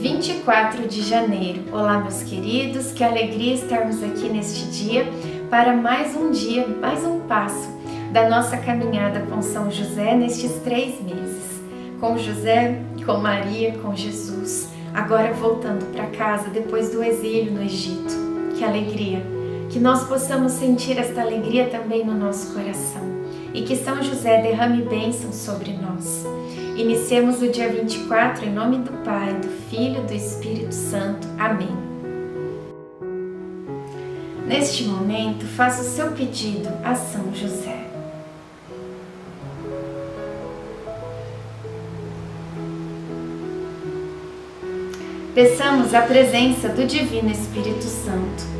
24 de janeiro. Olá, meus queridos, que alegria estarmos aqui neste dia para mais um dia, mais um passo da nossa caminhada com São José nestes três meses. Com José, com Maria, com Jesus. Agora voltando para casa depois do exílio no Egito. Que alegria! Que nós possamos sentir esta alegria também no nosso coração e que São José derrame bênçãos sobre nós. Iniciemos o dia 24 em nome do Pai, do Filho e do Espírito Santo. Amém. Neste momento, faça o seu pedido a São José. Peçamos a presença do Divino Espírito Santo.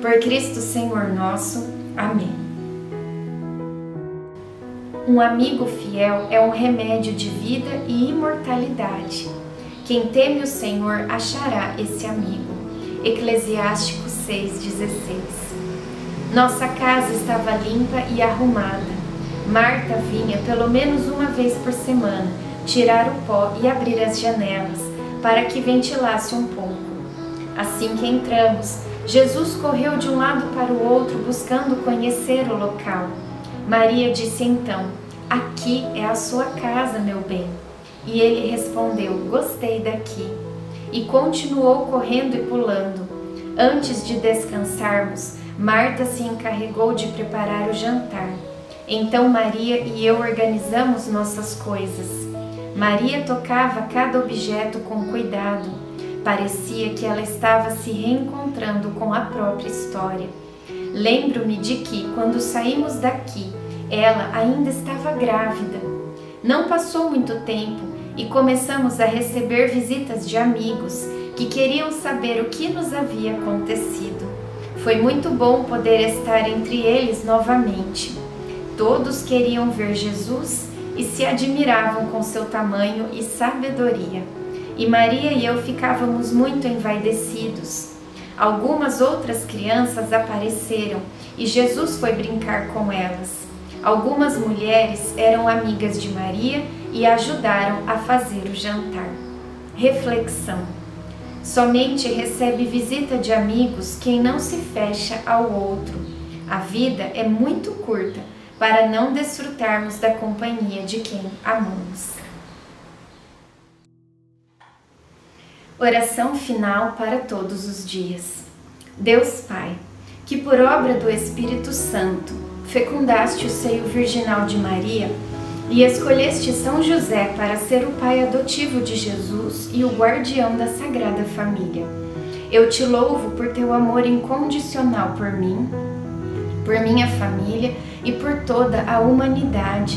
Por Cristo Senhor nosso. Amém. Um amigo fiel é um remédio de vida e imortalidade. Quem teme o Senhor achará esse amigo. Eclesiástico 6,16 Nossa casa estava limpa e arrumada. Marta vinha pelo menos uma vez por semana tirar o pó e abrir as janelas para que ventilasse um pouco. Assim que entramos, Jesus correu de um lado para o outro buscando conhecer o local. Maria disse então: Aqui é a sua casa, meu bem. E ele respondeu: Gostei daqui. E continuou correndo e pulando. Antes de descansarmos, Marta se encarregou de preparar o jantar. Então Maria e eu organizamos nossas coisas. Maria tocava cada objeto com cuidado. Parecia que ela estava se reencontrando com a própria história. Lembro-me de que, quando saímos daqui, ela ainda estava grávida. Não passou muito tempo e começamos a receber visitas de amigos que queriam saber o que nos havia acontecido. Foi muito bom poder estar entre eles novamente. Todos queriam ver Jesus e se admiravam com seu tamanho e sabedoria. E Maria e eu ficávamos muito envaidecidos. Algumas outras crianças apareceram e Jesus foi brincar com elas. Algumas mulheres eram amigas de Maria e ajudaram a fazer o jantar. Reflexão: Somente recebe visita de amigos quem não se fecha ao outro. A vida é muito curta para não desfrutarmos da companhia de quem amamos. Oração final para todos os dias. Deus Pai, que por obra do Espírito Santo fecundaste o seio virginal de Maria e escolheste São José para ser o pai adotivo de Jesus e o guardião da Sagrada Família. Eu te louvo por teu amor incondicional por mim, por minha família e por toda a humanidade.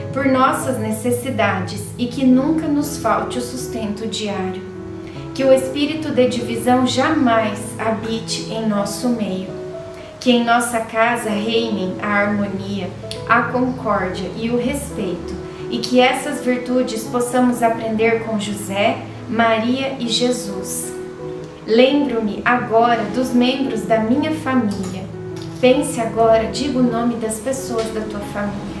por nossas necessidades e que nunca nos falte o sustento diário. Que o espírito de divisão jamais habite em nosso meio que em nossa casa reinem a harmonia, a concórdia e o respeito, e que essas virtudes possamos aprender com José, Maria e Jesus. Lembro-me agora dos membros da minha família. Pense agora, diga o nome das pessoas da tua família.